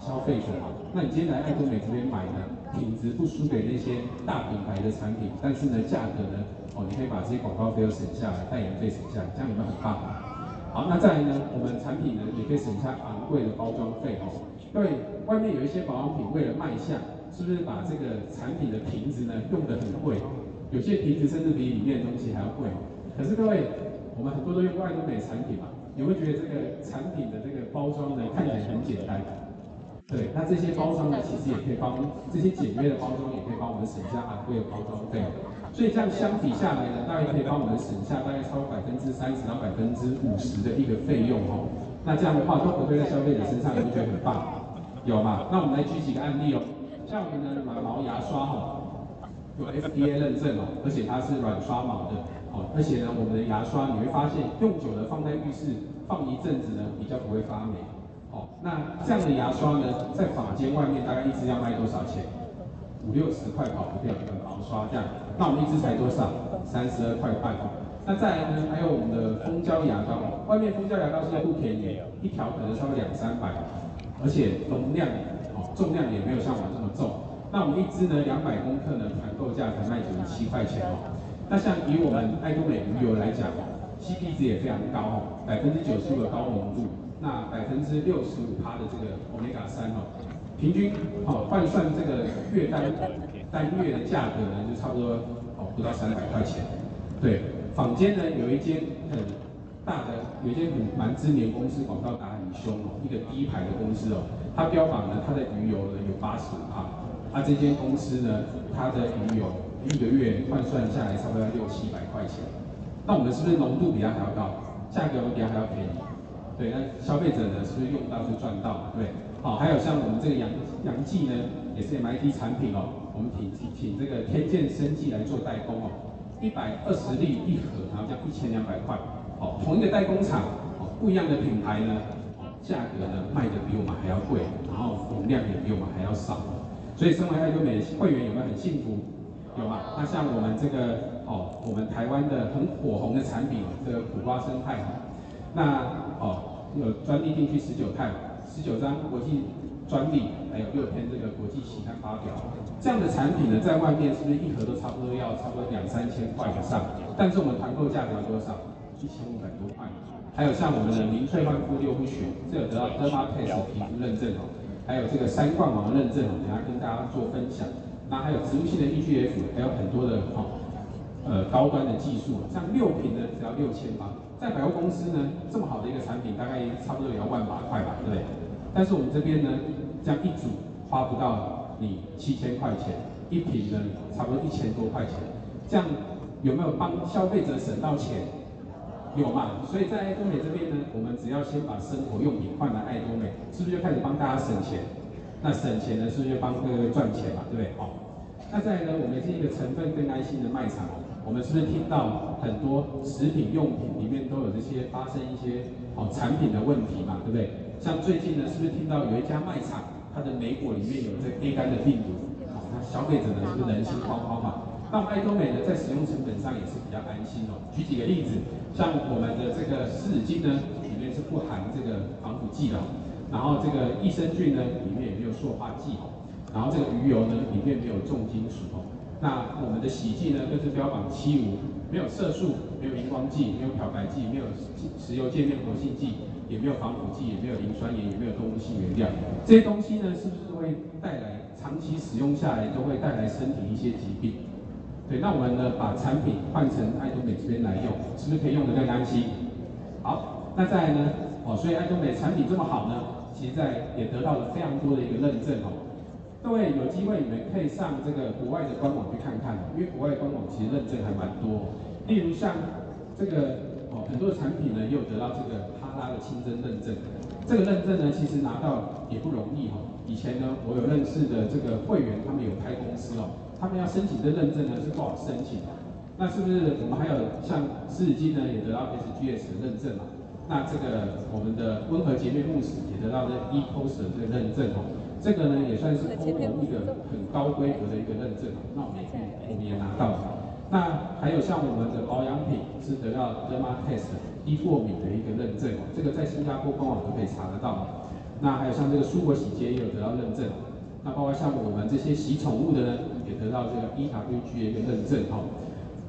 消费者。那你今天来爱多美这边买呢？品质不输给那些大品牌的产品，但是呢，价格呢，哦，你可以把这些广告费都省下来，代言费省下来，这样有没有很棒？好，那再来呢，我们产品呢也可以省下昂贵的包装费哦。对外面有一些保养品为了卖相，是不是把这个产品的瓶子呢用得很贵？有些瓶子甚至比里面的东西还要贵。可是各位，我们很多都用爱多美产品嘛，你会觉得这个产品的这个包装呢看起来很简单。对，那这些包装呢，其实也可以帮这些简约的包装，也可以帮我们省下昂贵的包装费。所以这样相比下来呢，大概可以帮我们省下大概超过百分之三十到百分之五十的一个费用哦。那这样的话都回馈在消费者身上，你不觉得很棒？有吗？那我们来举几个案例哦。像我们的软毛牙刷哈，有 FDA 认证哦，而且它是软刷毛的，而且呢，我们的牙刷你会发现用久了放在浴室放一阵子呢，比较不会发霉。哦，那这样的牙刷呢，在法间外面大概一支要卖多少钱？五六十块跑不掉的毛刷这样，那我们一支才多少？三十二块半。那再来呢，还有我们的蜂胶牙膏，外面蜂胶牙膏现在不便宜，一条可能差不多两三百，而且容量哦，重量也没有像我这么重。那我们一支呢，两百公克呢，团购价才卖九十七块钱哦。那像以我们爱多美鱼油来讲，CP 值也非常高哦，百分之九十五的高浓度。那百分之六十五趴的这个欧米伽三哦，平均哦换算这个月单单月的价格呢，就差不多哦不到三百块钱。对，坊间呢有一间很大的，有一间很蛮知名公司，广告打很凶哦，一个第一排的公司哦，它标榜呢它的鱼油呢有八十五趴，它这间公司呢它的鱼油一个月换算下来差不多要六七百块钱。那我们是不是浓度比它还要高，价格比它还要便宜？对，那消费者呢，是不是用到就赚到？对，好，还有像我们这个阳阳剂呢，也是 MIT 产品哦。我们请请这个天健生技来做代工哦，一百二十粒一盒，然后这样一千两百块。哦，同一个代工厂，哦，不一样的品牌呢，价格呢卖的比我们还要贵，然后容量也比我们还要少。所以身为爱多美会员有没有很幸福？有吗？那像我们这个哦，我们台湾的很火红的产品，这个苦瓜生态，那哦。有专利定区十九碳，十九张国际专利，还有六篇这个国际期刊发表。这样的产品呢，在外面是不是一盒都差不多要差不多两三千块以上？但是我们团购价格多少？一千五百多块。还有像我们的零退换肤六不选，这个得到 d e r m a t e s 皮肤认证哦，还有这个三冠王认证哦，等下跟大家做分享。那还有植物性的 EGF，还有很多的哦，呃高端的技术，像六瓶呢只要六千八，在百货公司呢这么好的一个产品，大概差不多也要万把块吧，对不对？但是我们这边呢，这样一组花不到你七千块钱，一瓶呢差不多一千多块钱，这样有没有帮消费者省到钱？有嘛？所以在爱多美这边呢，我们只要先把生活用品换来爱多美，是不是就开始帮大家省钱？那省钱呢，是不是就帮各位赚钱嘛？对不对？好，那再来呢，我们是一个成分更安心的卖场哦，我们是不是听到很多食品用品里面都有这些发生一些哦产品的问题嘛？对不对？像最近呢，是不是听到有一家卖场，它的莓果里面有这 A 肝的病毒？好，那消费者呢，是不是人心惶惶嘛？那爱多美呢，在使用成本上也是比较安心哦。举几个例子，像我们的这个湿纸巾呢，里面是不含这个防腐剂的，然后这个益生菌呢，里面也没有塑化剂哦，然后这个鱼油呢，里面没有重金属哦。那我们的洗剂呢，更是标榜七无，没有色素，没有荧光剂，没有漂白剂，没有石油界面活性剂，也没有防腐剂，也没有磷酸盐，也没有动物性原料。这些东西呢，是不是会带来长期使用下来都会带来身体一些疾病？对，那我们呢，把产品换成爱多美这边来用，是不是可以用得更安心？好，那再来呢？哦，所以爱多美产品这么好呢，其实在也得到了非常多的一个认证哦。各位有机会你们可以上这个国外的官网去看看哦，因为国外官网其实认证还蛮多。例如像这个哦，很多的产品呢，也有得到这个哈拉的清真认证。这个认证呢，其实拿到也不容易哦。以前呢，我有认识的这个会员，他们有开公司哦。他们要申请这认证呢，是不好申请的。那是不是我们还有像湿纸巾呢，也得到 SGS 的认证嘛？那这个我们的温和洁面慕斯也得到这 eCOS 的这个认证哦。这个呢也算是欧盟一个很高规格的一个认证。那我们也我们也拿到了。那还有像我们的保养品是得到 Dermatest 低过敏的一个认证哦。这个在新加坡官网都可以查得到。那还有像这个蔬果洗洁也有得到认证。那包括像我们这些洗宠物的呢，也得到这个 EWG 的一个认证哈。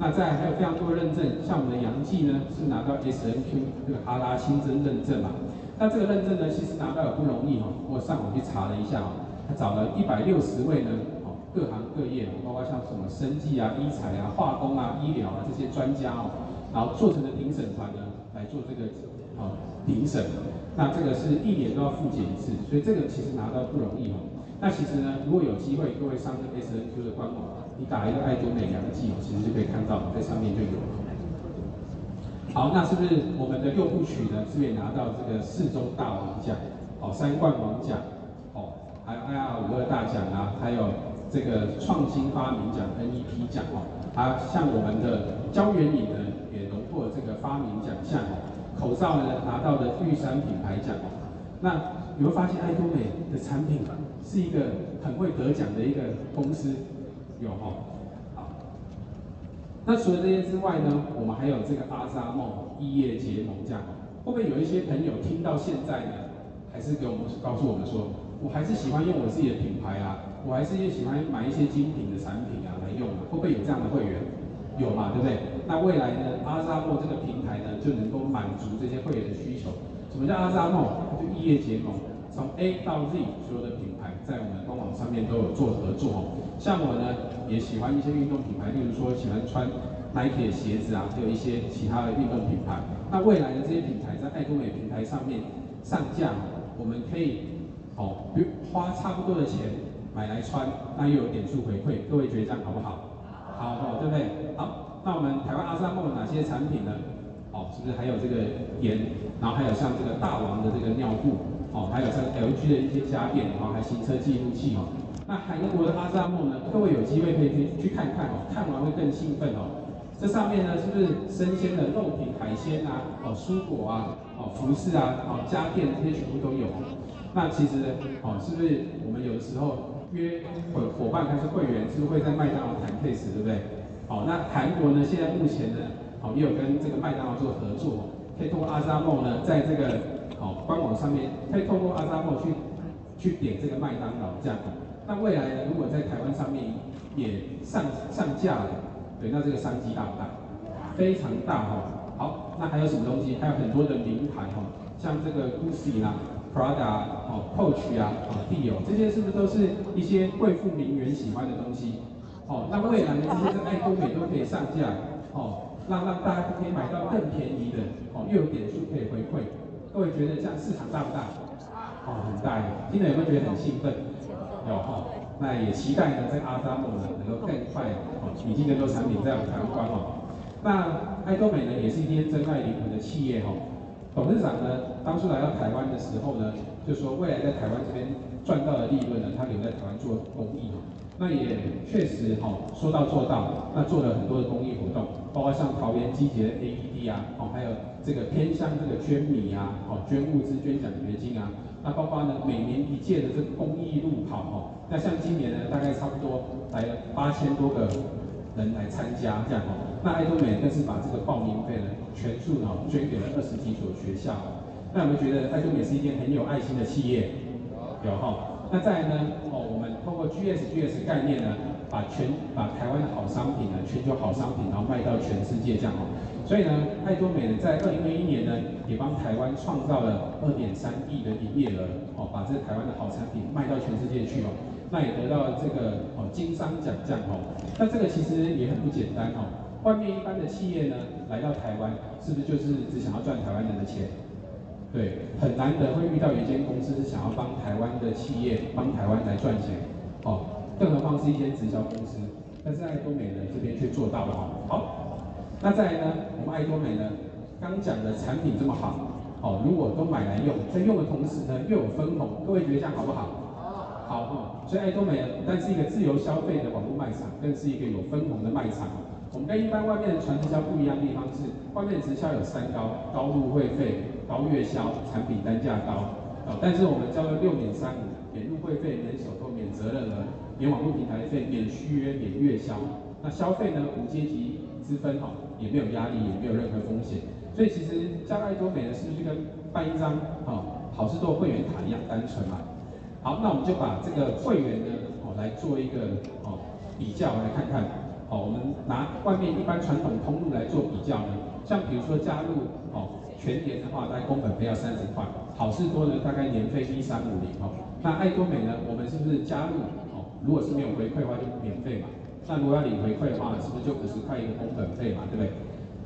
那再还有非常多的认证，像我们的阳剂呢是拿到 SNQ 这个哈拉清真认证嘛。那这个认证呢，其实拿到也不容易哦。我上网去查了一下哦，他找了一百六十位呢，哦，各行各业，包括像什么生技啊、医材啊、化工啊、医疗啊这些专家哦，然后做成的评审团呢来做这个哦评审。那这个是一年都要复检一次，所以这个其实拿到不容易哦。那其实呢，如果有机会，各位上这个 SNQ 的官网，你打一个爱多美阳剂，其实就可以看到，在上面就有。好，那是不是我们的六部曲呢？是不是拿到这个四中大王奖？哦，三冠王奖，哦，还有 IR 五二大奖啊，还有这个创新发明奖 NEP 奖哦，啊，像我们的胶原饮呢，也荣获这个发明奖项哦。口罩呢，拿到的玉山品牌奖哦。那你会发现爱多美的产品。是一个很会得奖的一个公司，有哈，好。那除了这些之外呢，我们还有这个阿扎梦异业结盟这样，会不会有一些朋友听到现在呢，还是给我们告诉我们说，我还是喜欢用我自己的品牌啊，我还是也喜欢买一些精品的产品啊来用啊，会不会有这样的会员？有嘛，对不对？那未来呢，阿扎梦这个平台呢，就能够满足这些会员的需求。什么叫阿扎梦？就异业结盟。从 A 到 Z，所有的品牌在我们官网上面都有做合作哦。像我呢，也喜欢一些运动品牌，例如说喜欢穿 Nike 的鞋子啊，还有一些其他的运动品牌。那未来的这些品牌在爱多美平台上面上架，我们可以哦，花差不多的钱买来穿，那又有点数回馈。各位觉得这样好不好？好，好，对不对？好，那我们台湾阿萨梦有哪些产品呢？哦，是不是还有这个盐，然后还有像这个大王的这个尿布？哦，还有像 LG 的一些家电，然后还行车记录器哦。那韩国的阿萨莫呢？各位有机会可以去去看看哦，看完会更兴奋哦。这上面呢，是不是生鲜的肉品、海鲜啊？哦，蔬果啊？哦，服饰啊？哦，家电这些全部都有。那其实哦，是不是我们有的时候约伙伙伴还是会员，是不是会在麦当劳谈 case，对不对？哦，那韩国呢，现在目前呢，哦，也有跟这个麦当劳做合作，可以通过阿萨莫呢，在这个。好，官网上面可以透过阿扎莫去去点这个麦当劳这样。那未来呢，如果在台湾上面也上上架了，对，那这个商机大不大？非常大哈。好，那还有什么东西？还有很多的名牌哈，像这个 Gucci 啦、Prada、哦 Coach 啊、哦 Dior 这些是不是都是一些贵妇名媛喜欢的东西？哦，那未来呢，这些在爱多美都可以上架，哦，让让大家可以买到更便宜的，哦，又有点数可以回馈。各位觉得这样市场大不大？哦，很大。听了有没有觉得很兴奋？有哈。那也期待呢，在阿扎莫呢能够更快哦引进更多产品在我们台湾哦。那爱多美呢，也是一间珍爱灵魂的企业哈。董事长呢，当初来到台湾的时候呢，就说未来在台湾这边赚到的利润呢，他留在台湾做公益哈。那也确实哈，说到做到，那做了很多的公益活动，包括像桃园机捷的 AED 啊，哦，还有这个偏乡这个捐米啊，哦，捐物资、捐奖学金啊。那包括呢，每年一届的这个公益路跑哈，那像今年呢，大概差不多来了八千多个人来参加这样哈。那爱多美更是把这个报名费呢，全数呢捐给了二十几所学校。那我们觉得爱多美是一件很有爱心的企业，有哈。那再来呢，哦，我们通过 GSGS 概念呢，把全把台湾的好商品呢，全球好商品，然后卖到全世界这样哦。所以呢，爱多美呢，在二零二一年呢，也帮台湾创造了二点三亿的营业额，哦，把这台湾的好产品卖到全世界去哦。那也得到了这个哦金商奖这样哦。那这个其实也很不简单哦。外面一般的企业呢，来到台湾，是不是就是只想要赚台湾人的钱？对，很难得会遇到一间公司是想要帮台湾的企业帮台湾来赚钱，哦，更何况是一间直销公司。但是爱多美呢这边却做到了哈。好，那再来呢，我们爱多美呢，刚讲的产品这么好，哦，如果都买来用，在用的同时呢，又有分红，各位觉得这样好不好？好，好，所以爱多美呢，不但是一个自由消费的网络卖场，更是一个有分红的卖场。我们跟一般外面的传直销不一样的地方是，外面的直销有三高：高入会费、高月销、产品单价高。哦，但是我们交了六点三五，免入会费、免手续、免责任额、免网络平台费、免续约、免月销。那消费呢，无阶级之分，哈，也没有压力，也没有任何风险。所以其实加爱多美呢，是不是跟办一张哦好事多会员卡一样单纯嘛？好，那我们就把这个会员呢，哦来做一个哦比较来看看。哦，我们拿外面一般传统通路来做比较呢，像比如说加入哦全年的话，大概工本费要三十块，好事多呢大概年费一三五零哦。那爱多美呢，我们是不是加入？如果是没有回馈的话，就免费嘛。那如果要领回馈的话，是不是就五十块一个工本费嘛，对不对？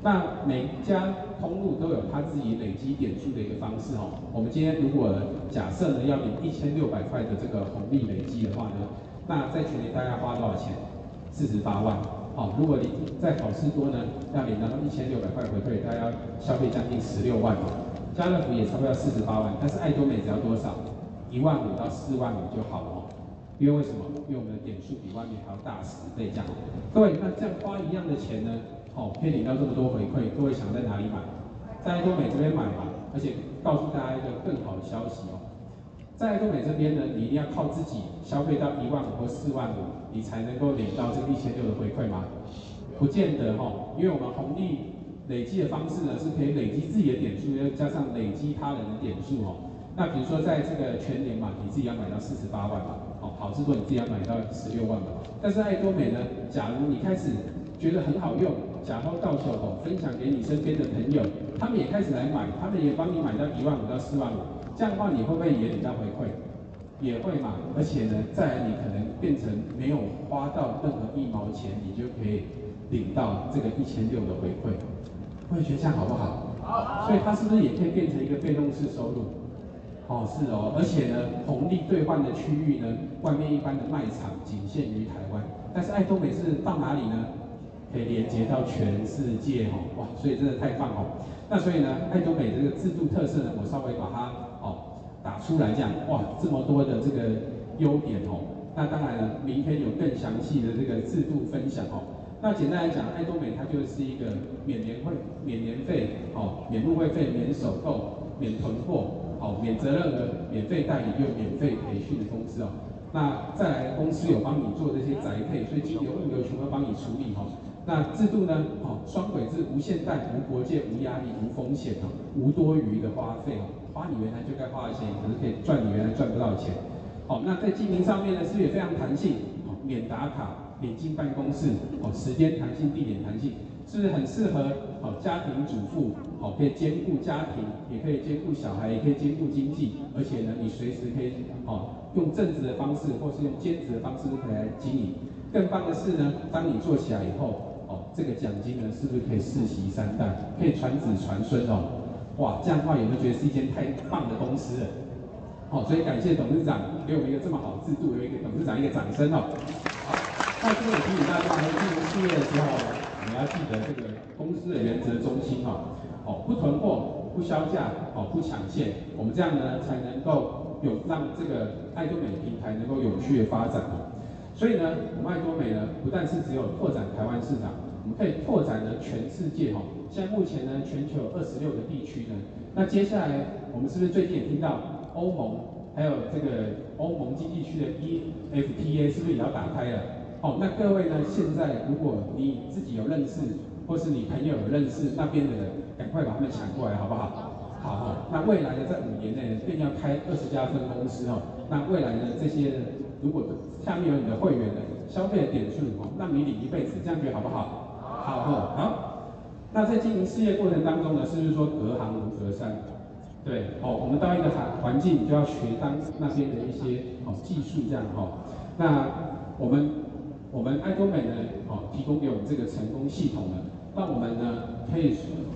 那每一家通路都有他自己累积点数的一个方式哦。我们今天如果假设呢要领一千六百块的这个红利累积的话呢，那在全年大概花多少钱？四十八万，好，如果你在好事多呢，要领到一千六百块回馈，大概要消费将近十六万，家乐福也差不多要四十八万，但是爱多美只要多少？一万五到四万五就好了哦。因为为什么？因为我们的点数比外面还要大十倍这样。各位，那这样花一样的钱呢，好，可以领到这么多回馈，各位想在哪里买？在爱多美这边买嘛，而且告诉大家一个更好的消息哦。在爱多美这边呢，你一定要靠自己消费到一万五或四万五，你才能够领到这个一千六的回馈吗？不见得哈，因为我们红利累积的方式呢，是可以累积自己的点数，又加上累积他人的点数哦。那比如说在这个全年嘛，你自己要买到四十八万嘛，好市多你自己要买到十六万嘛。但是爱多美呢，假如你开始觉得很好用，假包到手哦，分享给你身边的朋友，他们也开始来买，他们也帮你买到一万五到四万五。这样的话，你会不会也领到回馈？也会嘛。而且呢，再来你可能变成没有花到任何一毛钱，你就可以领到这个一千六的回馈。会觉得这样好不好？好。所以它是不是也可以变成一个被动式收入？哦，是哦。而且呢，红利兑换的区域呢，外面一般的卖场仅限于台湾，但是爱多美是到哪里呢？可以连接到全世界哦，哇！所以真的太棒哦。那所以呢，爱多美这个制度特色呢，我稍微把它哦打出来，这样哇，这么多的这个优点哦。那当然了，明天有更详细的这个制度分享哦。那简单来讲，爱多美它就是一个免年会、免年费、哦免入会费、免首购、免囤货、哦免责任的、免费代理又免费培训的公司哦。那再来，公司有帮你做这些宅配，所以金流、物流全部帮你处理哦。那制度呢？哦，双轨制，无限贷，无国界，无压力，无风险哦，无多余的花费哦，花你原来就该花的钱，可是可以赚你原来赚不到的钱。好，那在经营上面呢，是不是也非常弹性？哦，免打卡、免进办公室，哦，时间弹性、地点弹性，是不是很适合？哦，家庭主妇，哦，可以兼顾家庭，也可以兼顾小孩，也可以兼顾经济，而且呢，你随时可以，哦，用正职的方式，或是用兼职的方式都可以来经营。更棒的是呢，当你做起来以后，哦，这个奖金呢，是不是可以世袭三代，可以传子传孙哦？哇，这样的话有没有觉得是一间太棒的公司了？好、哦，所以感谢董事长给我们一个这么好的制度，有一个董事长一个掌声哦。好，那这边也提醒大家，在进入事业的时候，你要记得这个公司的原则中心哈。哦，不囤货，不削价，哦，不抢线，我们这样呢才能够有让这个爱多美平台能够有序的发展哦。所以呢，我们爱多美呢，不但是只有拓展台湾市场。我们可以拓展了全世界哈，现在目前呢，全球有二十六个地区呢。那接下来，我们是不是最近也听到欧盟还有这个欧盟经济区的 EFTA 是不是也要打开了？哦，那各位呢，现在如果你自己有认识，或是你朋友有认识那边的，赶快把他们抢过来，好不好？好哈。那未来呢，在五年内便要开二十家分公司哦。那未来呢，这些如果下面有你的会员的消费的点数哦，让你领一辈子，这样觉得好不好？好哈，好，那在经营事业过程当中呢，是不是说隔行如隔山？对，哦，我们到一个环环境就要学当那边的一些哦技术这样哈、哦。那我们我们爱多美呢，哦，提供给我们这个成功系统呢，让我们呢可以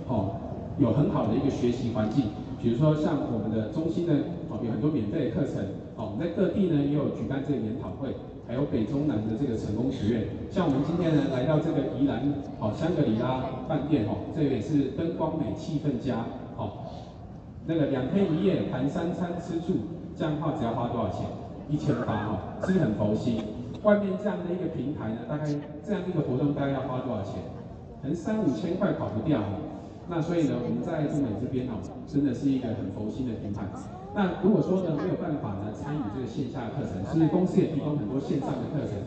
哦有很好的一个学习环境。比如说像我们的中心呢，哦有很多免费的课程，哦，我们在各地呢也有举办这个研讨会。还有北中南的这个成功学院，像我们今天呢来到这个宜兰哦香格里拉饭店哦，这也是灯光美气氛佳哦，那个两天一夜含三餐吃住，这样的话只要花多少钱？一千八哦，是不是很佛心？外面这样的一个平台呢，大概这样一个活动大概要花多少钱？可能三五千块跑不掉。那所以呢，我们在中美这边哦，真的是一个很佛心的平台。那如果说呢没有办法呢参与这个线下的课程，是不是公司也提供很多线上的课程，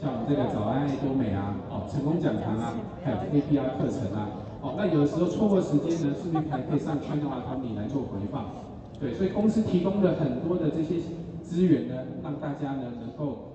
像这个早安爱多美啊，哦成功讲堂啊，还有 APR 课程啊，哦那有的时候错过时间呢，是不是还可以上圈的话，他们也来做回放？对，所以公司提供了很多的这些资源呢，让大家呢能够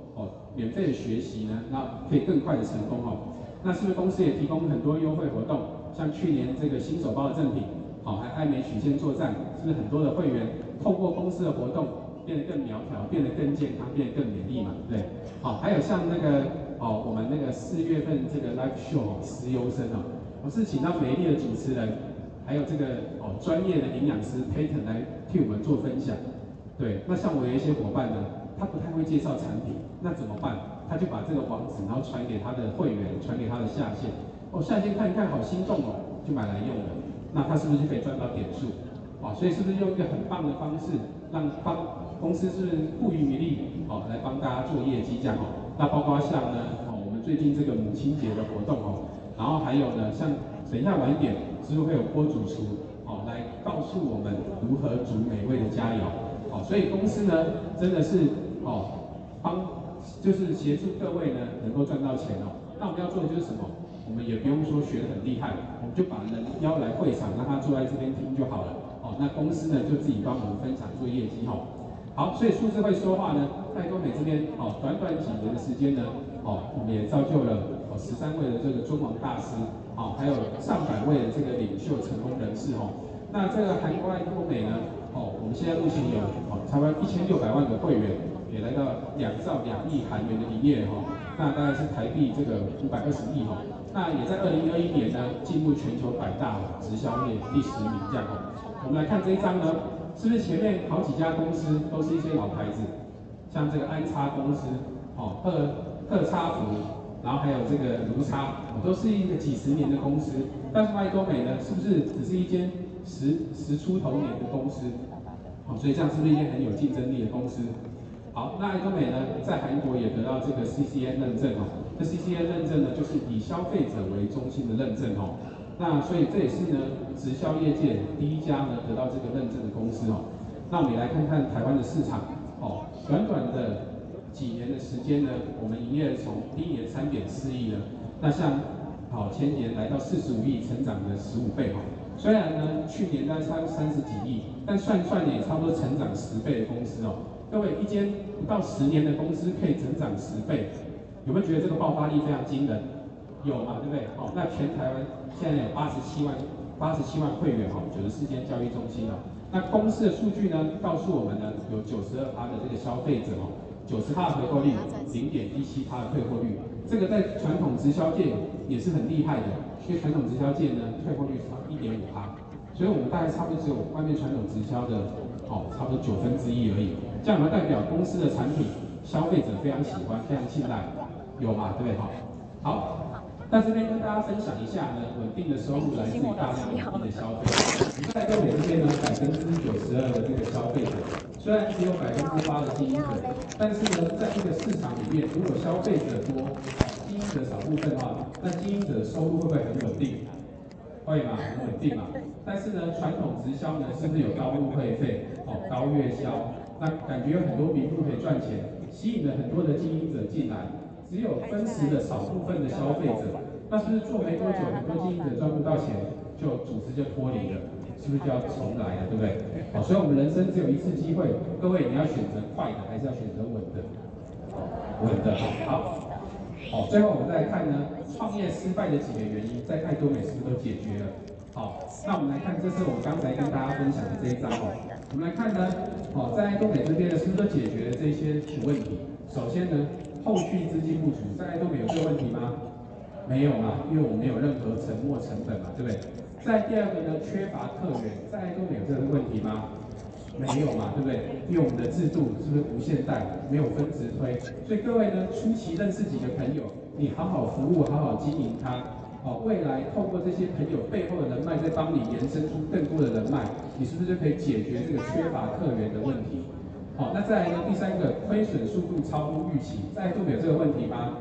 免费的学习呢，那可以更快的成功哦。那是不是公司也提供很多优惠活动？像去年这个新手包的赠品，好，还爱美曲线作战，是不是很多的会员透过公司的活动变得更苗条，变得更健康，变得更美丽嘛？对，好，还有像那个哦，我们那个四月份这个 live show 哦，思优生哦，我是请到美丽的主持人，还有这个哦专业的营养师 Peyton 来替我们做分享。对，那像我有一些伙伴呢，他不太会介绍产品，那怎么办？他就把这个网址，然后传给他的会员，传给他的下线。哦，下线看一看，好心动哦，就买来用了。那他是不是就可以赚到点数？哦，所以是不是用一个很棒的方式，让帮公司是不遗余力，哦，来帮大家做业绩这样哦。那包括像呢，哦，我们最近这个母亲节的活动哦，然后还有呢，像等一下晚一点，是不是会有锅主厨，哦，来告诉我们如何煮美味的佳肴？哦，所以公司呢，真的是哦，帮就是协助各位呢，能够赚到钱哦。那我们要做的就是什么？我们也不用说学得很厉害，我们就把人邀来会场，让他坐在这边听就好了。哦，那公司呢就自己帮我们分享做业绩哈。好，所以数字会说话呢，在多美这边哦，短短几年的时间呢，哦，我们也造就了哦十三位的这个中王大师，哦，还有上百位的这个领袖成功人士哦。那这个韩国爱多美呢，哦，我们现在目前有哦差不多一千六百万的会员，也来到两兆两亿韩元的营业哈。那大概是台币这个五百二十亿哈。那也在二零二一年呢，进入全球百大直销业第十名这样哦。我们来看这一张呢，是不是前面好几家公司都是一些老牌子，像这个安插公司，哦，赫赫差福，然后还有这个卢差，都是一个几十年的公司。但是麦多美呢，是不是只是一间十十出头年的公司？好，所以这样是不是一间很有竞争力的公司？好，那爱多美呢，在韩国也得到这个 CCN 认证哦。这 CCN 认证呢，就是以消费者为中心的认证哦。那所以这也是呢，直销业界第一家呢得到这个认证的公司哦。那我们也来看看台湾的市场哦，短短的几年的时间呢，我们营业从第一年三点四亿呢，那像好前年来到四十五亿，成长了十五倍哦。虽然呢去年大概差三十几亿，但算算也差不多成长十倍的公司哦。各位，一间不到十年的公司可以成长十倍，有没有觉得这个爆发力非常惊人？有嘛，对不对？好，那全台湾现在有八十七万八十七万会员哈，九十四间交易中心了。那公司的数据呢，告诉我们呢，有九十二趴的这个消费者哦，九十趴的回购率，零点一七趴的退货率，这个在传统直销界也是很厉害的，因为传统直销界呢，退货率是一点五趴，所以我们大概差不多只有外面传统直销的哦，差不多九分之一而已。这样呢，代表公司的产品消费者非常喜欢，非常信赖，有吗？对不对？好，好。那这边跟大家分享一下呢，稳定的收入来自于大量稳定的消费。在爱多美这边呢，百分之九十二的这个消费者，虽然只有百分之八的经营者，但是呢，在这个市场里面，如果消费者多，经营者少部分的话，那经营者的收入会不会很稳定？会嘛，很稳定嘛。但是呢，传统直销呢，是不是有高入会费、哦高月销？那感觉有很多名目可以赚钱，吸引了很多的经营者进来。只有分食的少部分的消费者，那是不是做没多久，很多经营者赚不到钱，就组织就脱离了，是不是就要重来了，对不对？好，所以我们人生只有一次机会，各位你要选择快的，还是要选择稳的？稳的，好，好，最后我们再来看呢，创业失败的几个原因，在爱多美是不是都解决了？好，那我们来看，这是我们刚才跟大家分享的这一张哦，我们来看呢，好，在爱多美这边呢，是不是都解决了这些问题？首先呢。后续资金不足，在爱多美有这个问题吗？没有嘛，因为我们没有任何沉没成本嘛，对不对？在第二个呢，缺乏客源，在爱多美有这个问题吗？没有嘛，对不对？因为我们的制度是不是无限贷，没有分直推，所以各位呢，初期认识几个朋友，你好好服务，好好经营它，哦，未来透过这些朋友背后的人脉，再帮你延伸出更多的人脉，你是不是就可以解决这个缺乏客源的问题？好，那再来呢？第三个，亏损速度超乎预期，在爱多美有这个问题吗？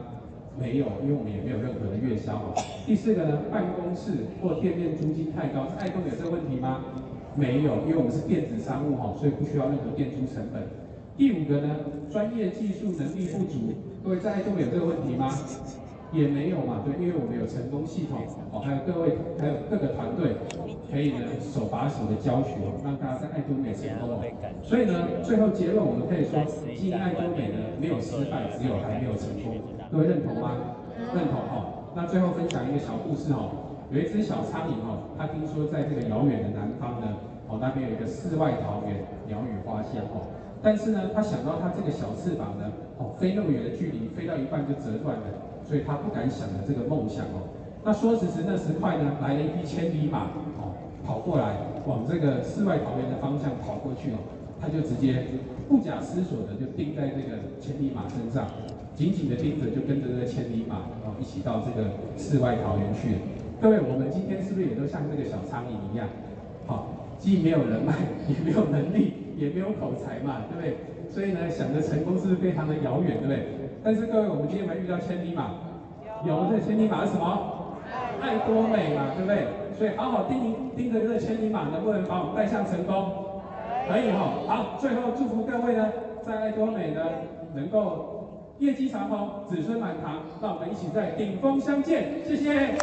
没有，因为我们也没有任何的月销。第四个呢，办公室或店面租金太高，在爱多美有这个问题吗？没有，因为我们是电子商务哈，所以不需要任何店租成本。第五个呢，专业技术能力不足，各位在爱多美有这个问题吗？也没有嘛，对，因为我们有成功系统哦，还有各位，还有各个团队可以呢手把手的教学，让大家在爱多美成功。所以呢，最后结论我们可以说，经营爱多美呢没有失败，只有还没有成功。各位认同吗？认同哦。那最后分享一个小故事哦，有一只小苍蝇哦，它听说在这个遥远的南方呢，哦那边有一个世外桃源，鸟语花香哦，但是呢，它想到它这个小翅膀呢，哦飞那么远的距离，飞到一半就折断了。所以它不敢想的这个梦想哦，那说时迟那时快呢，来了一匹千里马哦，跑过来往这个世外桃源的方向跑过去哦，它就直接不假思索的就钉在这个千里马身上，紧紧的盯着，就跟着这个千里马哦一起到这个世外桃源去了。各位，我们今天是不是也都像这个小苍蝇一样，好，既没有人脉，也没有能力，也没有口才嘛，对不对？所以呢，想着成功是不是非常的遥远，对不对？但是各位，我们今天有没有遇到千里马？有，这千里马是什么？爱多美嘛，对不对？所以好好盯盯着这个千里马，能不能把我们带向成功？可以哈。好，最后祝福各位呢，在爱多美呢，能够业绩长虹，子孙满堂。让我们一起在顶峰相见，谢谢。